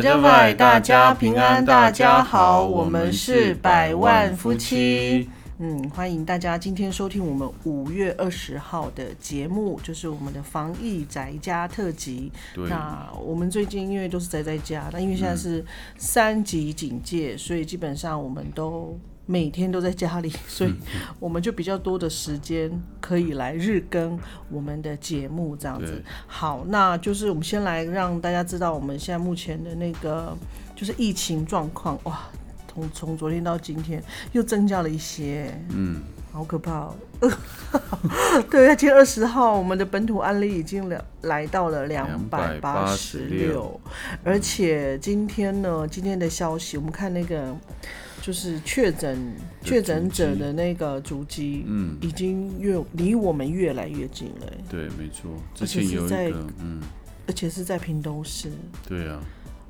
加拜加拜，大家平安，大家好，我们是百万夫妻。嗯，欢迎大家今天收听我们五月二十号的节目，就是我们的防疫宅家特辑。对那我们最近因为都是宅在家，那因为现在是三级警戒，所以基本上我们都每天都在家里，所以我们就比较多的时间可以来日更我们的节目这样子。好，那就是我们先来让大家知道我们现在目前的那个就是疫情状况，哇，从从昨天到今天又增加了一些，嗯，好可怕哦。对，今天二十号，我们的本土案例已经来来到了两百八十六，而且今天呢，今天的消息，我们看那个就是确诊确诊者的那个足迹，嗯。已经越离我们越来越近了，对，没错。之而且前有一是在个，嗯，而且是在屏东市，对啊，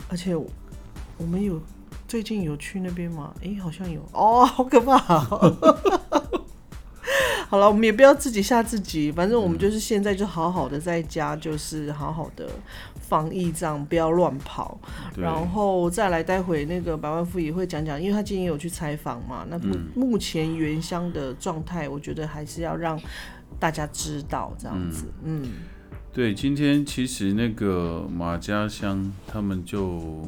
而且我们有最近有去那边吗？诶，好像有。哦，好可怕、好了，我们也不要自己吓自己，反正我们就是现在就好好的在家，就是好好的防疫，这样不要乱跑。然后再来，待会那个百万富也会讲讲，因为他今天有去采访嘛。那目、目前原乡的状态，我觉得还是要让大家知道这样子。嗯对，今天其实那个马家乡他们就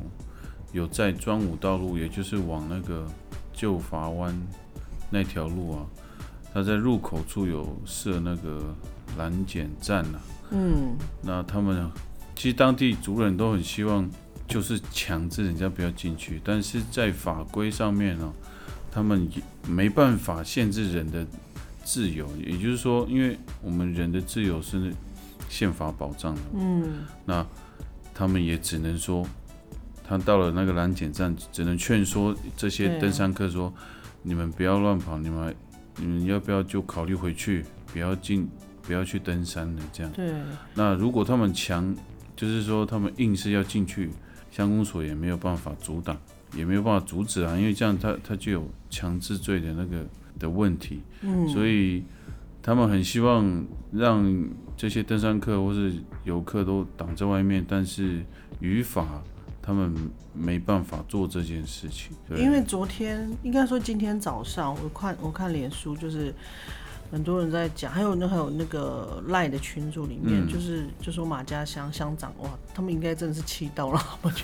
有在专武道路，也就是往那个旧法湾那条路啊，他在入口处有设那个拦检站啊。嗯那他们其实当地族人都很希望，就是强制人家不要进去，但是在法规上面呢、他们也没办法限制人的自由。也就是说，因为我们人的自由是宪法保障的，嗯那他们也只能说，他到了那个拦检站，只能劝说这些登山客说，你们不要乱跑，你们你们要不要就考虑回去，不要进，不要去登山了，这样。对，那如果他们强，就是说他们硬是要进去，乡公所也没有办法阻挡，也没有办法阻止啊，因为这样他他就有强制罪的那个的问题，嗯，所以他们很希望让这些登山客或是游客都挡在外面，但是语法他们没办法做这件事情，因为昨天应该说今天早上，我看我看脸书就是很多人在讲，还有那还有那个赖的群组里面，嗯就是就说马家乡乡长哇，他们应该真的是气到了，他们就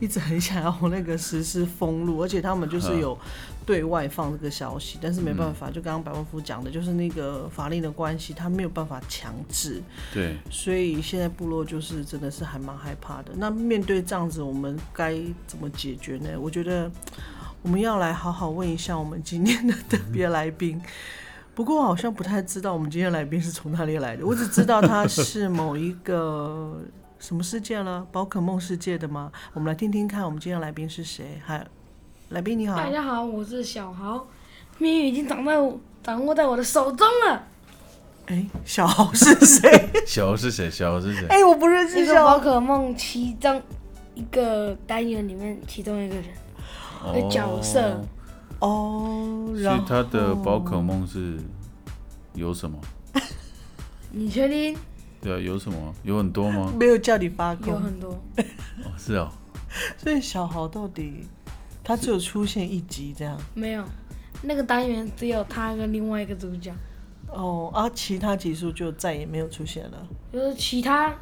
一直很想要那个实施封路，而且他们就是有对外放这个消息，但是没办法，就刚刚百万夫讲的，就是那个法令的关系，他没有办法强制，对所以现在部落就是真的是还蛮害怕的。那面对这样子，我们该怎么解决呢？我觉得我们要来好好问一下我们今天的特别来宾。不过我好像不太知道我们今天来宾是从哪里来的，我只知道他是某一个什么世界了，宝可梦世界的吗？我们来听听看，我们今天来宾是谁？嗨，来宾你好。大家好，我是小豪，命运已经掌在我掌握在我的手中了。哎，小豪是谁？小豪是谁？小豪是谁？哎，我不认这个宝识小豪。可梦其中一个单元里面其中一个人，的角色哦，所然后以他的宝可梦是有什么？你确定？对啊，有什么？有很多吗？没有叫你发有，很多，哦，是哦，所以小豪到底他只有出现一集这样没有。那个单元只有他跟另外一个主角，哦，啊，其他集数就再也没有出现了。就是其他，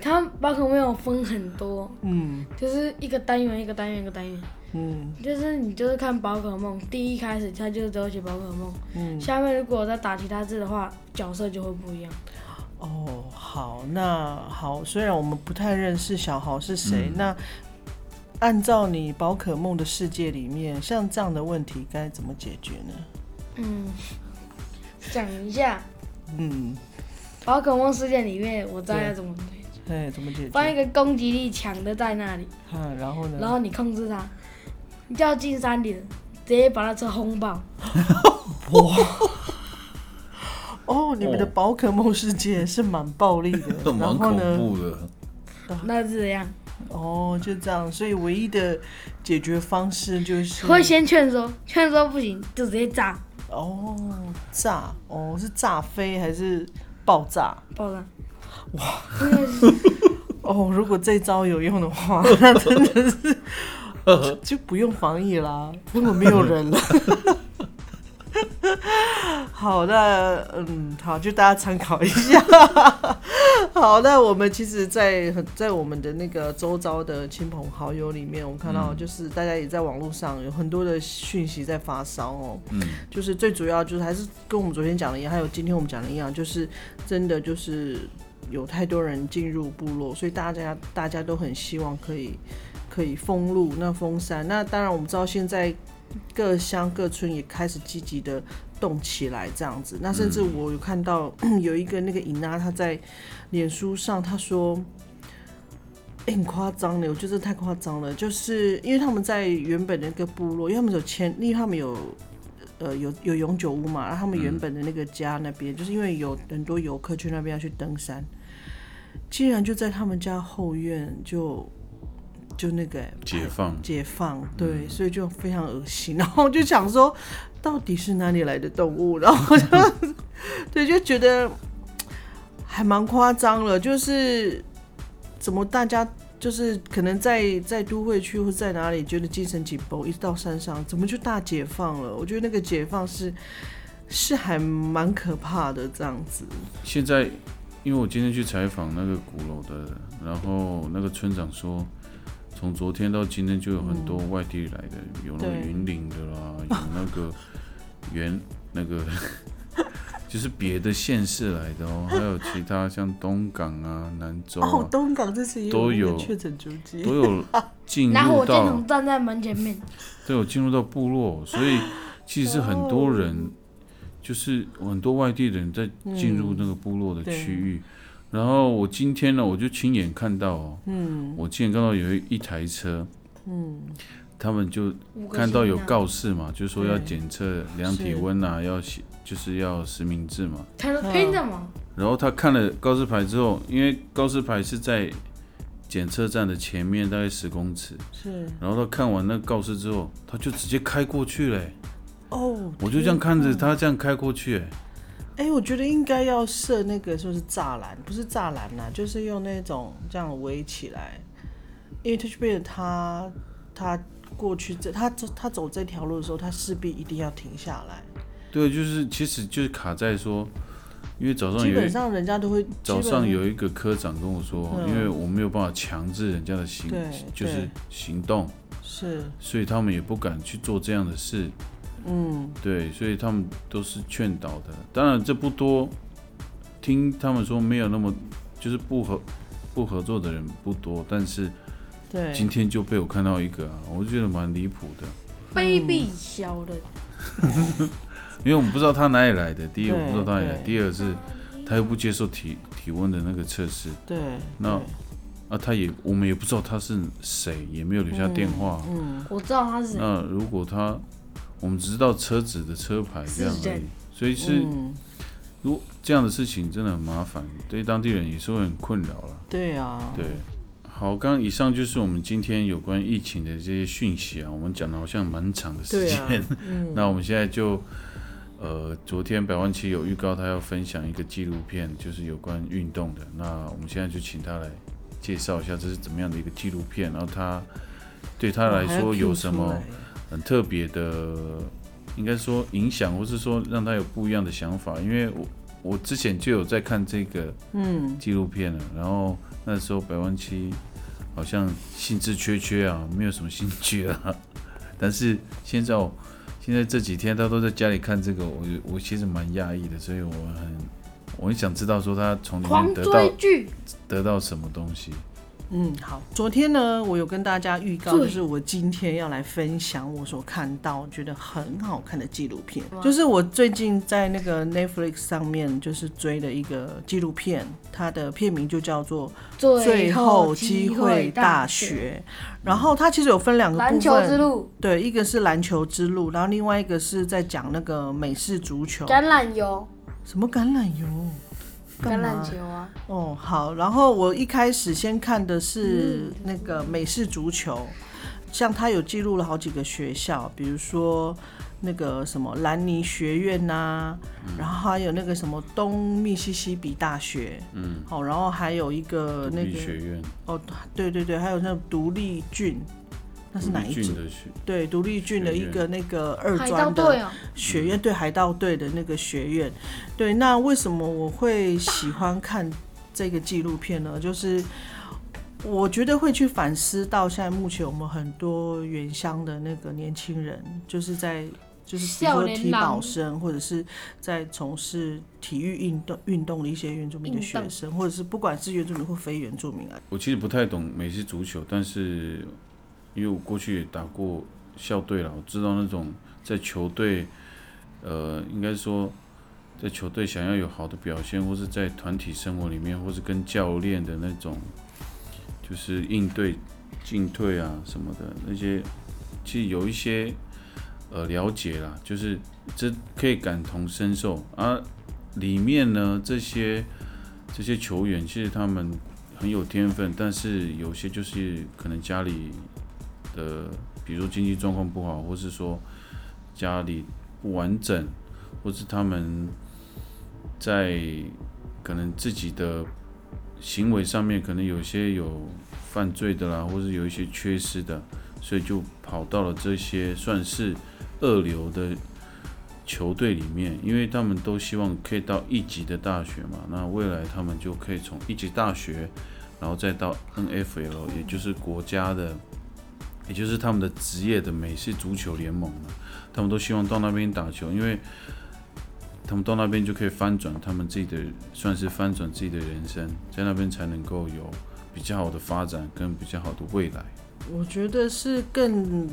他宝可梦有分很多，嗯就是一个单元一个单元一个单元，嗯就是你就是看宝可梦，第一开始它就只有写宝可梦，嗯，下面如果再打其他字的话，角色就会不一样。哦，好，那好，虽然我们不太认识小豪是谁，那按照你宝可梦的世界里面，像这样的问题该怎么解决呢？嗯，讲一下嗯，宝可梦世界里面，我知道要怎么对，哎，怎么解决放一？个攻击力强的在那里，嗯，然后呢？然后你控制它，你就要进山顶，直接把那车轰爆。哇哦，你们的宝可梦世界是蛮暴力的，然蛮恐后呢？怖的。那是这样，哦，就这样，所以唯一的解决方式就是会先劝说，劝说不行就直接炸哦炸哦是炸飞还是爆炸？爆炸。哇！哦，如果这招有用的话，那真的是 就不用防疫啦，根本没有人了。好，那嗯，好，就大家参考一下。好，那我们其实在，很在我们的那个周遭的亲朋好友里面，我们看到就是大家也在网络上有很多的讯息在发烧哦。嗯，就是最主要就是还是跟我们昨天讲的一样，还有今天我们讲的一样，就是真的就是有太多人进入部落，所以大家大家都很希望可以可以封路，那封山。那当然我们知道现在。各乡各村也开始积极的动起来，这样子。那甚至我有看到 有一个那个尹娜，他在脸书上他说：“，很夸张的，我觉得太夸张了。就是因为他们在原本的那个部落，因为他们有签，因为他们有呃有有永久屋嘛，然后他们原本的那个家那边，就是因为有很多游客去那边要去登山，竟然就在他们家后院就。”就那个解放，解放，对，所以就非常恶心。然后就想说，到底是哪里来的动物？然后就 对，就觉得还蛮夸张了。就是怎么大家就是可能在在都会区或在哪里觉得精神紧绷，一到山上怎么就大解放了？我觉得那个解放是是还蛮可怕的这样子。现在因为我今天去采访那个鼓楼的，然后那个村长说。从昨天到今天，就有很多外地来的，有那个云岭的啦，有那个原 那个 就是别的县市来的哦，还有其他像东港啊、南州啊，东港这些都有确诊足迹，都有进入到。然后我电筒站在门前面，都有进入到部落，所以其实是很多人，就是很多外地人在进入那个部落的区域。然后我今天呢，我就亲眼看到哦，嗯，我亲眼看到有一一台车，嗯，他们就看到有告示嘛，就说要检测量体温啊，要写就是要实名制嘛，他说拼的嘛？然后他看了告示牌之后，因为告示牌是在检测站的前面大概十公尺，是，然后他看完那告示之后，他就直接开过去嘞，哦，我就这样看着他这样开过去，哎。哎，我觉得应该要设那个说是栅栏，不是栅栏呐，就是用那种这样围起来。因为 Touch b 他他过去这他走他走这条路的时候，他势必一定要停下来。对，就是其实就是卡在说，因为早上基本上人家都会早上有一个科长跟我说，因为我没有办法强制人家的行，就是行动，是，所以他们也不敢去做这样的事。嗯，对，所以他们都是劝导的。当然这不多，听他们说没有那么就是不合不合作的人不多，但是对今天就被我看到一个，我就觉得蛮离谱的，卑鄙小的。因为我们不知道他哪里来的，第一我不知道他哪里来，第二是他又不接受体体温的那个测试，对，那啊他也我们也不知道他是谁，也没有留下电话。嗯，我知道他是。那如果他。我们只知道车子的车牌这样而已，所以是，如这样的事情真的很麻烦，对当地人也是会很困扰了。对啊，对，好，刚刚以上就是我们今天有关疫情的这些讯息啊，我们讲的好像蛮长的时间，那我们现在就，呃，昨天百万七有预告他要分享一个纪录片，就是有关运动的，那我们现在就请他来介绍一下这是怎么样的一个纪录片，然后他对他来说有什么。很特别的，应该说影响，或是说让他有不一样的想法。因为我我之前就有在看这个嗯纪录片了，然后那时候百万七好像兴致缺缺啊，没有什么兴趣了。但是现在现在这几天他都在家里看这个，我我其实蛮讶异的，所以我很我很想知道说他从里面得到得到什么东西。嗯，好。昨天呢，我有跟大家预告，就是我今天要来分享我所看到觉得很好看的纪录片，就是我最近在那个 Netflix 上面就是追的一个纪录片，它的片名就叫做《最后机会大学》。然后它其实有分两个部分，篮球之路，对，一个是篮球之路，然后另外一个是在讲那个美式足球，橄榄油，什么橄榄油？橄榄球啊！哦，好。然后我一开始先看的是那个美式足球，像他有记录了好几个学校，比如说那个什么兰尼学院呐、然后还有那个什么东密西西比大学，嗯，好，然后还有一个那个学院，哦，对对对，还有那个独立郡，那是哪一郡？的学，对，独立郡的一个那个二专的学院，对海盗队的那个学院。对，那为什么我会喜欢看这个纪录片呢？就是我觉得会去反思到现在目前我们很多原乡的那个年轻人，就是在就是比如说体保生，或者是在从事体育运动运动的一些原住民的学生，或者是不管是原住民或非原住民啊，我其实不太懂美式足球，但是因为我过去也打过校队了，我知道那种在球队，呃，应该说在球队想要有好的表现，或是在团体生活里面，或是跟教练的那种，就是应对进退啊什么的那些，其实有一些呃了解啦，就是这可以感同身受啊。里面呢这些这些球员，其实他们很有天分，但是有些就是可能家里的，比如经济状况不好，或是说家里不完整，或是他们在可能自己的行为上面可能有些有犯罪的啦，或是有一些缺失的，所以就跑到了这些算是二流的球队里面，因为他们都希望可以到一级的大学嘛，那未来他们就可以从一级大学，然后再到 NFL，也就是国家的，也就是他们的职业的美式足球联盟了。他们都希望到那边打球，因为他们到那边就可以翻转他们自己的，算是翻转自己的人生，在那边才能够有比较好的发展跟比较好的未来。我觉得是更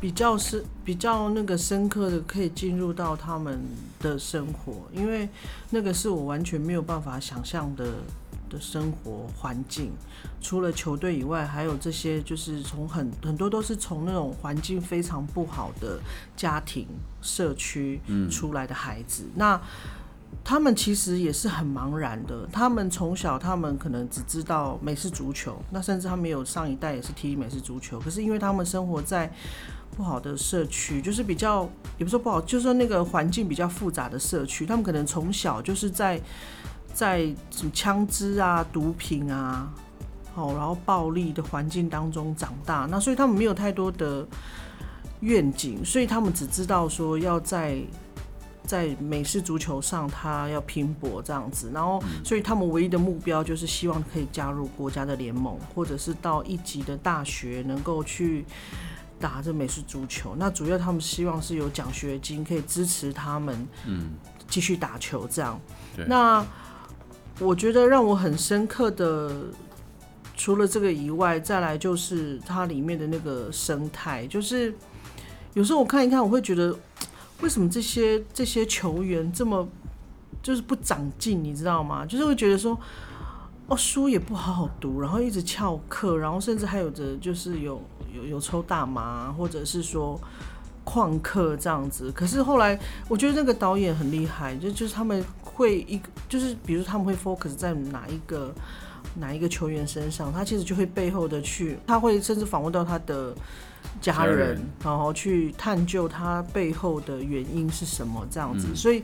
比较深比较那个深刻的，可以进入到他们的生活，因为那个是我完全没有办法想象的的生活环境。除了球队以外，还有这些就是从很很多都是从那种环境非常不好的家庭社区出来的孩子，那。他们其实也是很茫然的。他们从小，他们可能只知道美式足球，那甚至他们有上一代也是踢美式足球。可是因为他们生活在不好的社区，就是比较也不说不好，就是说那个环境比较复杂的社区，他们可能从小就是在在枪支啊、毒品啊，哦，然后暴力的环境当中长大。那所以他们没有太多的愿景，所以他们只知道说要在。在美式足球上，他要拼搏这样子，然后，所以他们唯一的目标就是希望可以加入国家的联盟，或者是到一级的大学能够去打这美式足球。那主要他们希望是有奖学金可以支持他们，嗯，继续打球这样。对那我觉得让我很深刻的，除了这个以外，再来就是它里面的那个生态，就是有时候我看一看，我会觉得。为什么这些这些球员这么就是不长进？你知道吗？就是会觉得说，哦，书也不好好读，然后一直翘课，然后甚至还有着就是有有有抽大麻，或者是说旷课这样子。可是后来我觉得那个导演很厉害，就就是他们会一个就是比如他们会 focus 在哪一个哪一个球员身上，他其实就会背后的去，他会甚至访问到他的。家人，然后去探究他背后的原因是什么，这样子。嗯所以，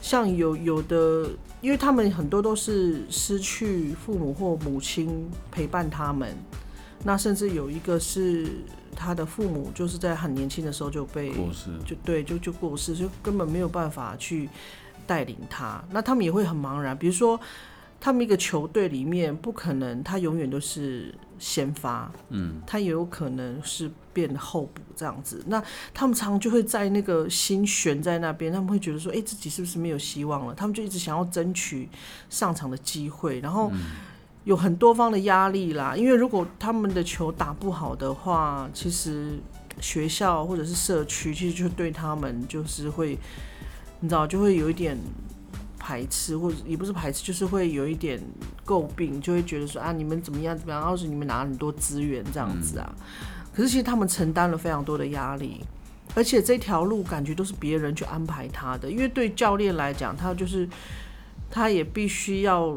像有有的，因为他们很多都是失去父母或母亲陪伴他们，那甚至有一个是他的父母就是在很年轻的时候就被过世，就对，就就过世，就根本没有办法去带领他。那他们也会很茫然，比如说，他们一个球队里面不可能他永远都是先发，嗯，他也有可能是变后补这样子。那他们常常就会在那个心悬在那边，他们会觉得说，哎、自己是不是没有希望了？他们就一直想要争取上场的机会，然后有很多方的压力啦。因为如果他们的球打不好的话，其实学校或者是社区，其实就对他们就是会，你知道，就会有一点排斥，或者也不是排斥，就是会有一点诟病，就会觉得说啊，你们怎么样怎么样，要是你们拿很多资源这样子啊。可是其实他们承担了非常多的压力，而且这条路感觉都是别人去安排他的，因为对教练来讲，他就是他也必须要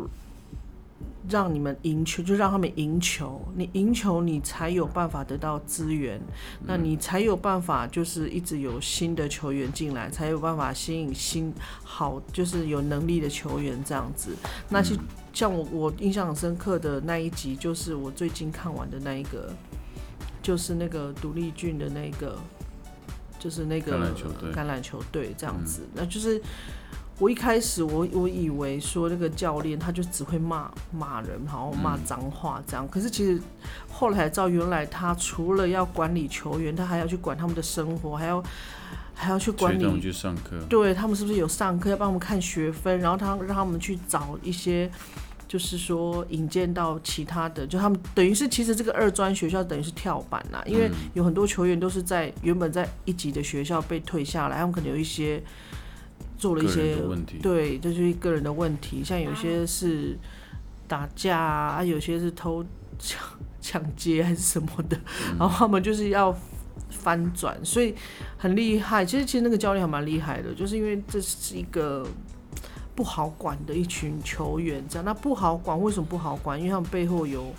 让你们赢球，就让他们赢球。你赢球，你才有办法得到资源，那你才有办法就是一直有新的球员进来，才有办法吸引新好就是有能力的球员这样子。那其像我我印象很深刻的那一集，就是我最近看完的那一个，就是那个独立郡的那个，就是那个橄榄球队橄榄球队这样子，那就是。我一开始我我以为说那个教练他就只会骂骂人，然后骂脏话这样。可是其实后来才知道，原来他除了要管理球员，他还要去管他们的生活，还要还要去管理。去上课。对他们是不是有上课要帮我们看学分，然后他让他们去找一些，就是说引荐到其他的，就他们等于是其实这个二专学校等于是跳板啦，因为有很多球员都是在原本在一级的学校被退下来，他们可能有一些。做了一些对，这就是个人的问题。像有些是打架啊，有些是偷抢 抢劫还是什么的，然后他们就是要翻转，所以很厉害。其实，其实那个教练还蛮厉害的，就是因为这是一个不好管的一群球员。这样，那不好管，为什么不好管？因为他们背后有。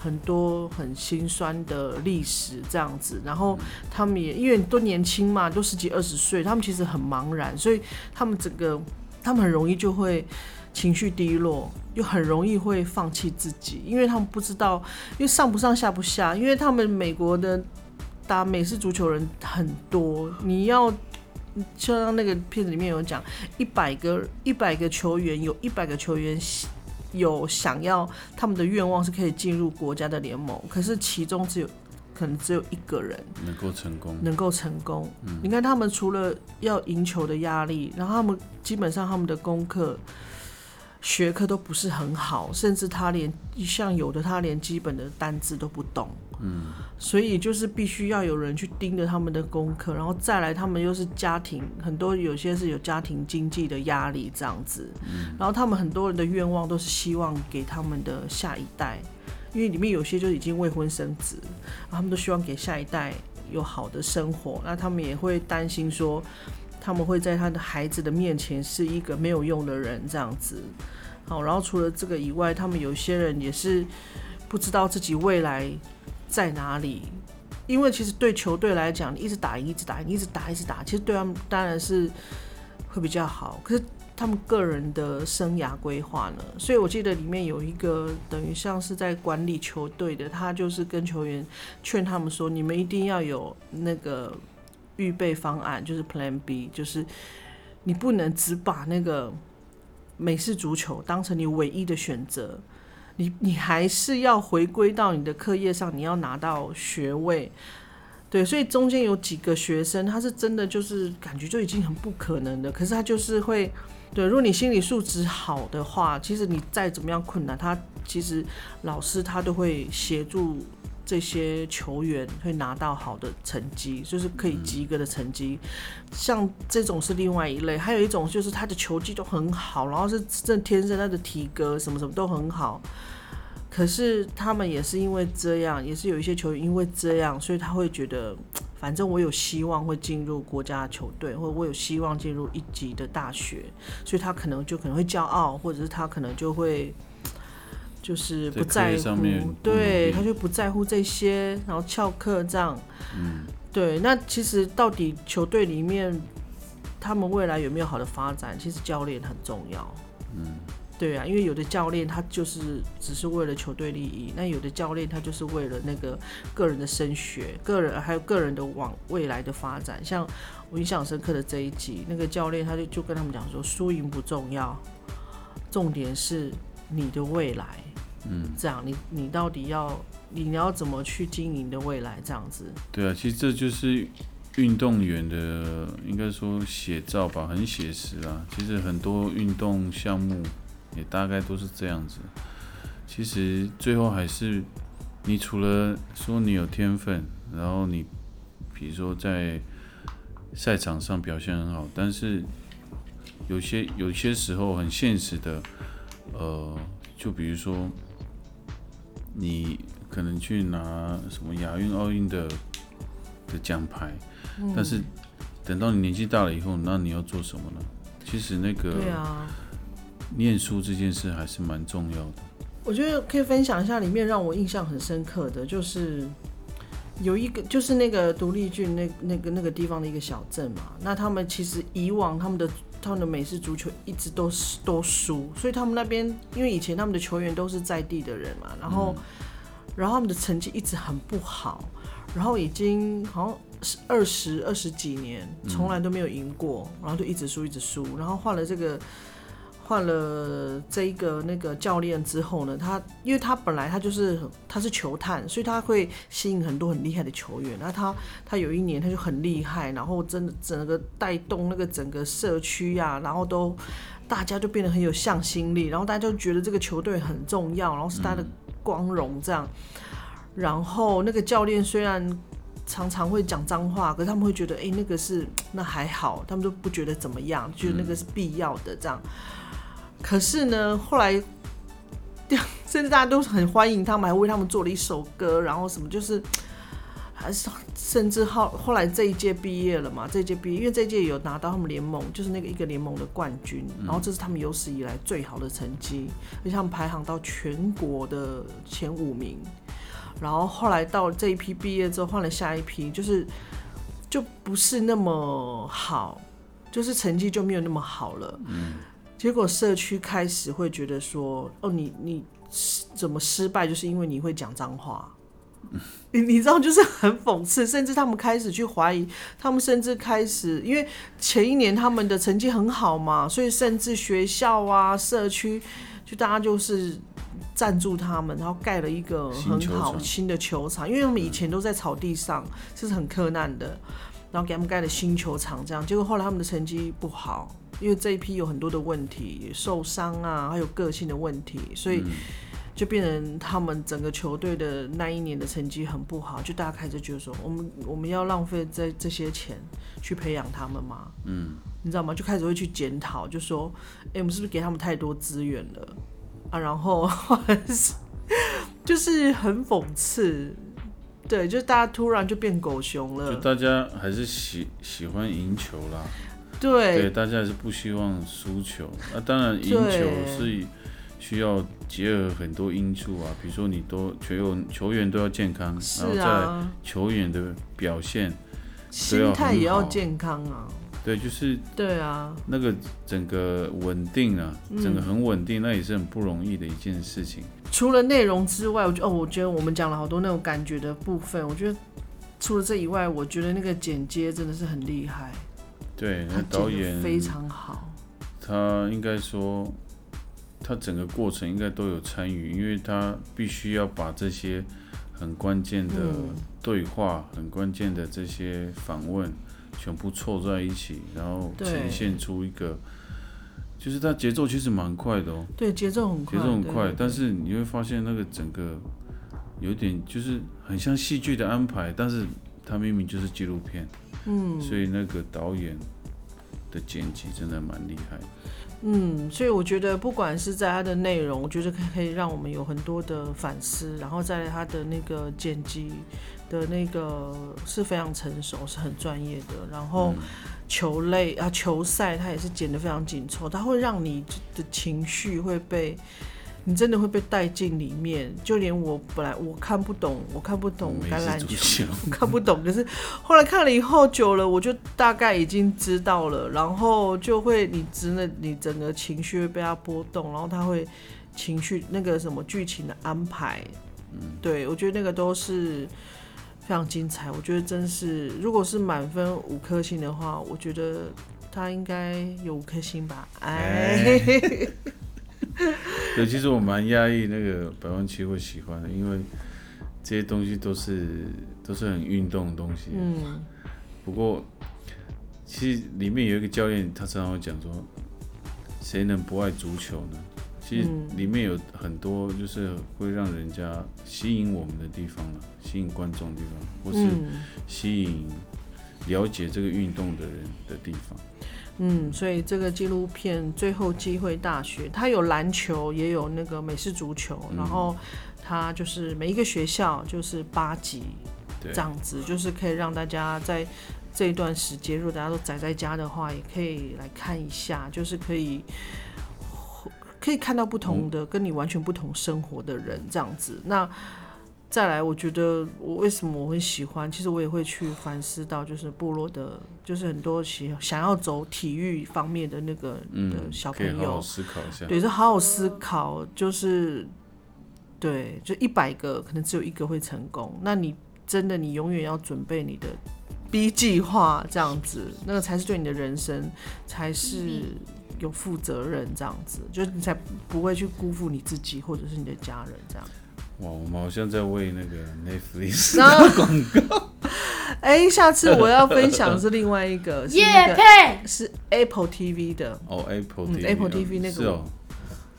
很多很心酸的历史这样子，然后他们也因为都年轻嘛，都十几二十岁，他们其实很茫然，所以他们整个他们很容易就会情绪低落，又很容易会放弃自己，因为他们不知道，因为上不上下不下，因为他们美国的打美式足球人很多，你要就像那个片子里面有讲，一百个一百个球员，有一百个球员。有想要他们的愿望是可以进入国家的联盟，可是其中只有可能只有一个人能够成功，能够成功。你看他们除了要赢球的压力，然后他们基本上他们的功课。学科都不是很好，甚至他连像有的他连基本的单字都不懂，嗯，所以就是必须要有人去盯着他们的功课，然后再来他们又是家庭很多有些是有家庭经济的压力这样子，然后他们很多人的愿望都是希望给他们的下一代，因为里面有些就已经未婚生子，他们都希望给下一代有好的生活，那他们也会担心说。他们会在他的孩子的面前是一个没有用的人，这样子。好，然后除了这个以外，他们有些人也是不知道自己未来在哪里。因为其实对球队来讲，你一直打赢，一直打赢，一直打，一直打，其实对他们当然是会比较好。可是他们个人的生涯规划呢？所以我记得里面有一个等于像是在管理球队的，他就是跟球员劝他们说：“你们一定要有那个。”预备方案就是 Plan B，就是你不能只把那个美式足球当成你唯一的选择，你你还是要回归到你的课业上，你要拿到学位。对，所以中间有几个学生，他是真的就是感觉就已经很不可能的，可是他就是会，对，如果你心理素质好的话，其实你再怎么样困难，他其实老师他都会协助。这些球员会拿到好的成绩，就是可以及格的成绩。像这种是另外一类，还有一种就是他的球技都很好，然后是这天生他的体格什么什么都很好。可是他们也是因为这样，也是有一些球员因为这样，所以他会觉得，反正我有希望会进入国家球队，或者我有希望进入一级的大学，所以他可能就可能会骄傲，或者是他可能就会。就是不在乎，对，他就不在乎这些，然后翘课这样。嗯，对。那其实到底球队里面他们未来有没有好的发展？其实教练很重要。嗯，对啊，因为有的教练他就是只是为了球队利益，那有的教练他就是为了那个个人的升学、个人还有个人的往未来的发展。像我印象深刻的这一集，那个教练他就就跟他们讲说，输赢不重要，重点是你的未来。嗯，这样你你到底要你要怎么去经营的未来？这样子。对啊，其实这就是运动员的应该说写照吧，很写实啊。其实很多运动项目也大概都是这样子。其实最后还是你除了说你有天分，然后你比如说在赛场上表现很好，但是有些有些时候很现实的，呃，就比如说。你可能去拿什么亚运、奥运的的奖牌，但是等到你年纪大了以后，那你要做什么呢？其实那个，对啊，念书这件事还是蛮重要的。我觉得可以分享一下，里面让我印象很深刻的就是有一个，就是那个独立郡那那个那个地方的一个小镇嘛。那他们其实以往他们的他们的美式足球一直都是都输，所以他们那边因为以前他们的球员都是在地的人嘛，然后、然后他们的成绩一直很不好，然后已经好像是二十二十几年，从来都没有赢过，然后就一直输一直输，然后换了这个。换了这一个那个教练之后呢，他因为他本来他就是他是球探，所以他会吸引很多很厉害的球员。那他他有一年他就很厉害，然后真的整个带动那个整个社区呀、然后都大家就变得很有向心力，然后大家就觉得这个球队很重要，然后是他的光荣这样。然后那个教练虽然常常会讲脏话，可是他们会觉得，哎、那个是那还好，他们都不觉得怎么样，觉得那个是必要的这样。可是呢，后来 甚至大家都很欢迎他们，还为他们做了一首歌，然后什么就是，还是甚至后后来这一届毕业了嘛，这一届毕业，因为这一届有拿到他们联盟就是那个一个联盟的冠军，然后这是他们有史以来最好的成绩，而且他们排行到全国的前五名。然后后来到这一批毕业之后，换了下一批，就是就不是那么好，就是成绩就没有那么好了。嗯，结果社区开始会觉得说，哦，你你怎么失败，就是因为你会讲脏话。你你知道，就是很讽刺，甚至他们开始去怀疑，他们甚至开始，因为前一年他们的成绩很好嘛，所以甚至学校啊、社区，就大家就是赞助他们，然后盖了一个很好新的球场，因为他们以前都在草地上，这是很困难的，然后给他们盖了新球场，这样，结果后来他们的成绩不好，因为这一批有很多的问题，受伤啊，还有个性的问题，所以就变成他们整个球队的那一年的成绩很不好，就大家开始觉得说，我们我们要浪费这这些钱去培养他们吗？嗯，你知道吗？就开始会去检讨，就说，哎、我们是不是给他们太多资源了啊？然后 就是很讽刺，对，就是大家突然就变狗熊了就，大家还是喜喜欢赢球啦，对，对大家还是不希望输球。那、当然，赢球是需要结合很多因素啊，比如说你都球员球员都要健康，然后是再来啊，球员的表现，心态也要健康啊，对，就是对啊，那个整个稳定啊，嗯整个很稳定，那也是很不容易的一件事情。除了内容之外，我觉得哦，我觉得我们讲了好多那种感觉的部分。我觉得除了这以外，我觉得那个剪接真的是很厉害，对，那导演非常好。他应该说，他整个过程应该都有参与，因为他必须要把这些很关键的嗯。对话、很关键的这些访问全部凑在一起，然后呈现出一个，就是他节奏其实蛮快的哦，对，节奏很快，节奏很快但是你会发现那个整个有点就是很像戏剧的安排，但是它明明就是纪录片，嗯所以那个导演的剪辑真的蛮厉害的。嗯，所以我觉得不管是在它的内容，我觉得可以让我们有很多的反思，然后在它的那个剪辑的那个是非常成熟，是很专业的，然后。嗯球类啊，球赛它也是剪得非常紧凑，它会让你的情绪会被你真的会被带进里面。就连我本来我看不懂，我看不懂橄榄球，球我看不懂，可是后来看了以后久了，我就大概已经知道了，然后就会你真的你整个情绪会被它波动，然后它会情绪那个什么剧情的安排，嗯，对我觉得那个都是。非常精彩，我觉得真是，如果是满分五颗星的话，我觉得他应该有五颗星吧。哎，对，其实我蛮压抑那个百万区会喜欢的，因为这些东西都是都是很运动的东西。嗯，不过，其实里面有一个教练，他常常会讲说，谁能不爱足球呢？其实嗯里面有很多就是会让人家吸引我们的地方了，吸引观众的地方，或是嗯吸引了解这个运动的人的地方。嗯，所以这个纪录片《最后机会大学》，它有篮球，也有那个美式足球，嗯然后它就是每一个学校就是八级这，样子，就是可以让大家在这一段时间，如果大家都宅在家的话，也可以来看一下，就是可以可以看到不同的、跟你完全不同生活的人这样子。那再来，我觉得我为什么我会喜欢，其实我也会去反思到，就是部落的，就是很多喜想要走体育方面的那个的嗯，小朋友思考一下。对，就好好思考，就是对，就一百个可能只有一个会成功。那你真的你永远要准备你的 B 计划，这样子，那个才是对你的人生才是有负责任，这样子，就是你才不会去辜负你自己或者是你的家人这样。哇，我们好像在为那个 Netflix 广告，哎、下次我要分享的是另外一个，是叶那个配，是 Apple TV 的，哦，Apple 嗯 TV，Apple 哦 TV 那个是哦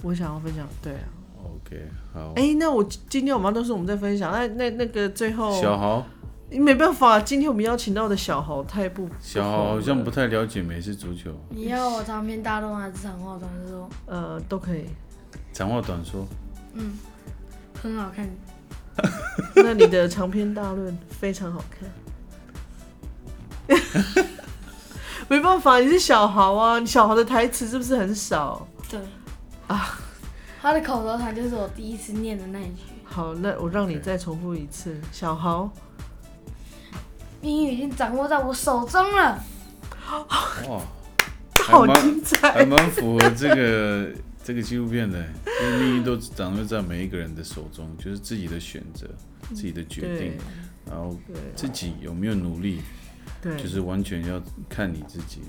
我想要分享，对啊。，OK，好。哎、那我今天我们都是我们在分享，那那那个最后小豪，你没办法，今天我们邀请到的小豪太不小豪好像不太了解美式足球，你要我长篇大论还是长话短说？呃都可以。长话短说，嗯，很好看。那你的长篇大论非常好看，没办法，你是小豪啊，你小豪的台词是不是很少？对啊，他的口头禅就是我第一次念的那一句。好，那我让你再重复一次，小豪。命运已经掌握在我手中了。哇，好精彩还蛮符合这个这个纪录片呢，因为命运都掌握在每一个人的手中，就是自己的选择、自己的决定，然后自己有没有努力，对，就是完全要看你自己。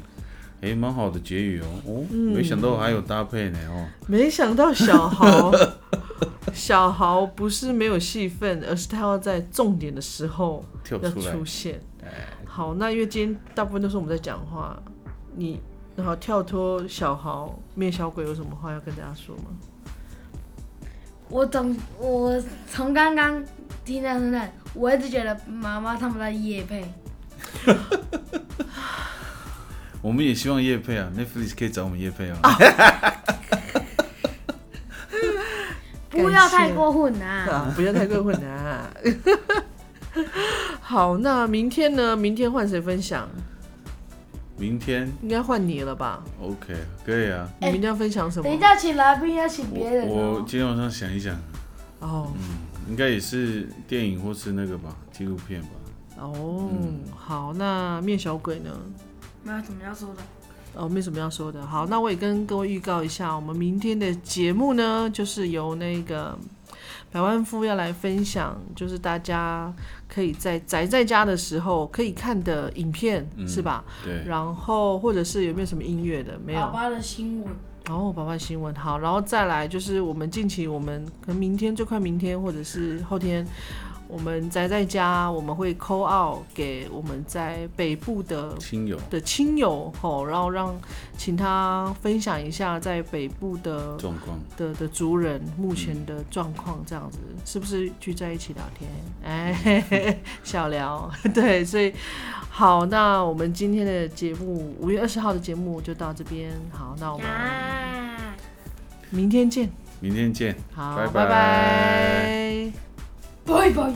哎，蛮好的结语哦，哦，嗯。没想到还有搭配呢哦，没想到小豪，小豪不是没有戏份，而是他要在重点的时候要跳出现。哎，好，那因为今天大部分都是我们在讲话，你然后跳脱小豪面小鬼有什么话要跟大家说吗？我总我从刚刚听到现在，我一直觉得妈妈他们在夜配，我们也希望叶配啊，Netflix 可以找我们叶配啊。不要太过分啊！啊，不要太过分啊！好，那明天呢？明天换谁分享？明天应该换你了吧？OK 可以啊，你明天要分享什么？等一下请来宾要请我别人我哦。今天晚上想一想，哦应该也是电影或是那个吧，纪录片吧。哦，嗯好，那面小鬼呢？没有什么要说的。哦，没什么要说的。好，那我也跟各位预告一下，我们明天的节目呢，就是由那个百万富要来分享，就是大家可以在宅在家的时候可以看的影片，嗯是吧？对，然后或者是有没有什么音乐的？没有。爸爸的新闻，哦，爸爸新闻好，然后再来就是我们近期我们可能明天最快明天或者是后天，我们宅在家，我们会 call out 给我们在北部的亲友。的亲友吼，然后让请他分享一下在北部的状况，的的族人目前的状况，这样子。是不是聚在一起聊天？哎，嘿 嘿小聊，对，所以好，那我们今天的节目五月二十号的节目就到这边，好，那我们，明天见，明天见。好，拜拜。拜拜 Bay bay.